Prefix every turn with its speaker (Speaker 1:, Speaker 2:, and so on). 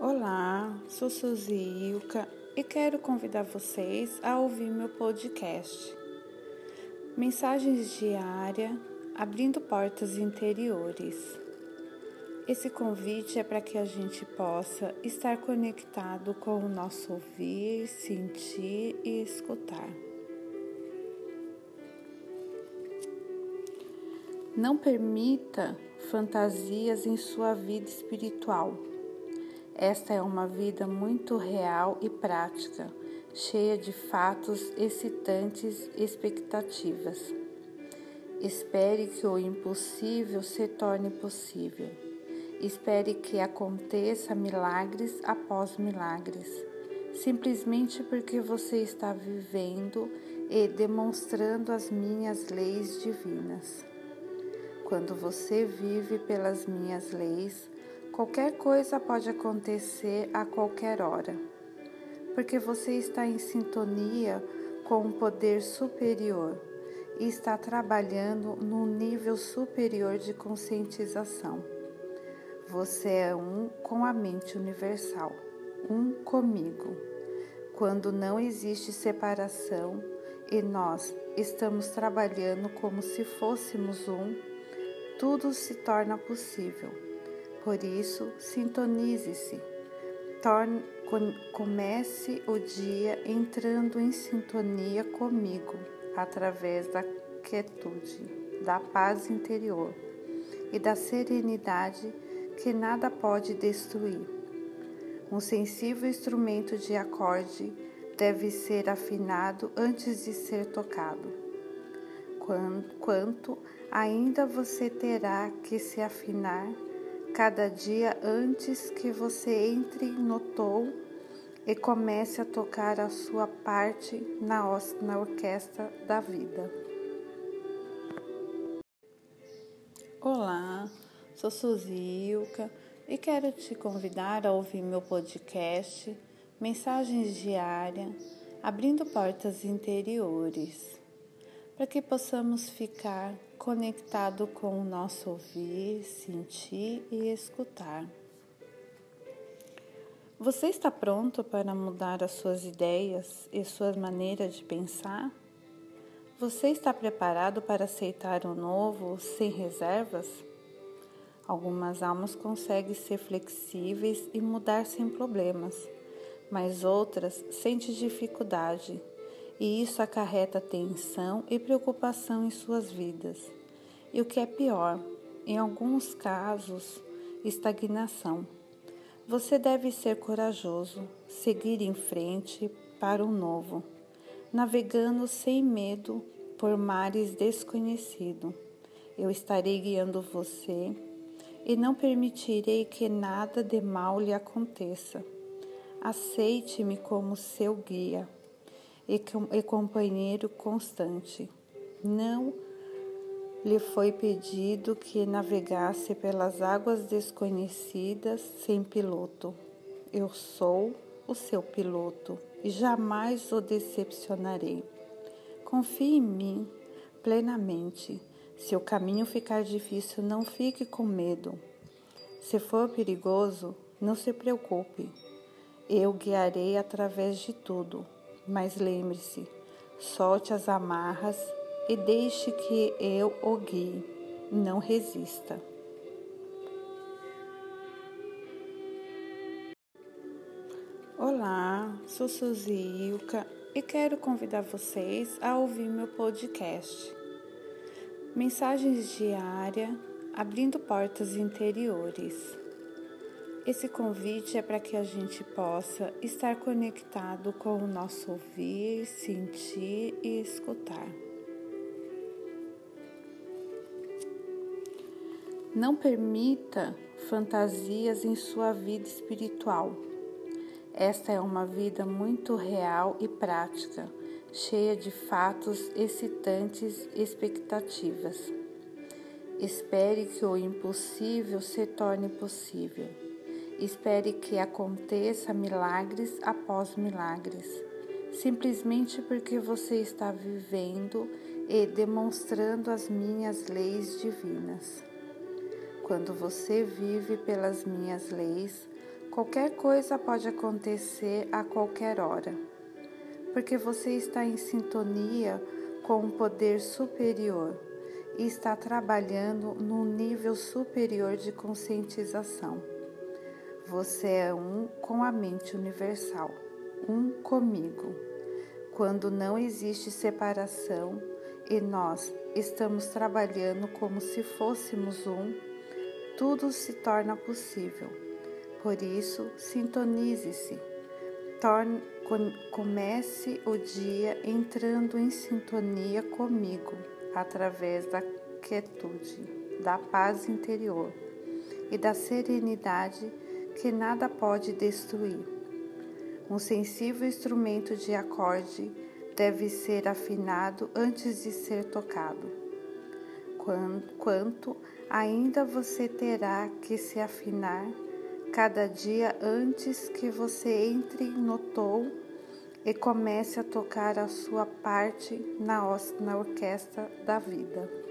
Speaker 1: Olá, sou Suzy Ilka e quero convidar vocês a ouvir meu podcast. Mensagens diárias abrindo portas interiores. Esse convite é para que a gente possa estar conectado com o nosso ouvir, sentir e escutar. Não permita fantasias em sua vida espiritual esta é uma vida muito real e prática, cheia de fatos excitantes e expectativas. Espere que o impossível se torne possível. Espere que aconteça milagres após milagres, simplesmente porque você está vivendo e demonstrando as minhas leis divinas. Quando você vive pelas minhas leis, Qualquer coisa pode acontecer a qualquer hora, porque você está em sintonia com um poder superior e está trabalhando num nível superior de conscientização. Você é um com a mente universal, um comigo. Quando não existe separação e nós estamos trabalhando como se fôssemos um, tudo se torna possível por isso, sintonize-se. Comece o dia entrando em sintonia comigo através da quietude, da paz interior e da serenidade que nada pode destruir. Um sensível instrumento de acorde deve ser afinado antes de ser tocado. Quanto ainda você terá que se afinar cada dia antes que você entre no tour e comece a tocar a sua parte na, na orquestra da vida. Olá, sou Suzilka e quero te convidar a ouvir meu podcast Mensagens Diárias Abrindo Portas Interiores, para que possamos ficar conectado com o nosso ouvir, sentir e escutar. Você está pronto para mudar as suas ideias e suas maneiras de pensar? Você está preparado para aceitar o novo sem reservas? Algumas almas conseguem ser flexíveis e mudar sem problemas, mas outras sentem dificuldade e isso acarreta tensão e preocupação em suas vidas. E o que é pior, em alguns casos, estagnação. Você deve ser corajoso, seguir em frente para o novo, navegando sem medo por mares desconhecidos. Eu estarei guiando você e não permitirei que nada de mal lhe aconteça. Aceite-me como seu guia e, companheiro constante. Não lhe foi pedido que navegasse pelas águas desconhecidas sem piloto. Eu sou o seu piloto e jamais o decepcionarei. Confie em mim plenamente. Se o caminho ficar difícil, não fique com medo. Se for perigoso, não se preocupe. Eu guiarei através de tudo. Mas lembre-se, solte as amarras e deixe que eu o guie. Não resista. Olá, sou Suzy Ilka e quero convidar vocês a ouvir meu podcast. Mensagens diárias abrindo portas interiores. Esse convite é para que a gente possa estar conectado com o nosso ouvir, sentir e escutar. Não permita fantasias em sua vida espiritual. Esta é uma vida muito real e prática, cheia de fatos excitantes e expectativas. Espere que o impossível se torne possível. Espere que aconteça milagres após milagres, simplesmente porque você está vivendo e demonstrando as minhas leis divinas. Quando você vive pelas minhas leis, Qualquer coisa pode acontecer a qualquer hora, porque você está em sintonia com um poder superior e está trabalhando num nível superior de conscientização. Você é um com a mente universal, um comigo. Quando não existe separação e nós estamos trabalhando como se fôssemos um, tudo se torna possível por isso, sintonize-se. Comece o dia entrando em sintonia comigo através da quietude, da paz interior e da serenidade que nada pode destruir. Um sensível instrumento de acorde deve ser afinado antes de ser tocado. Quanto ainda você terá que se afinar cada dia antes que você entre no tour e comece a tocar a sua parte na orquestra da vida.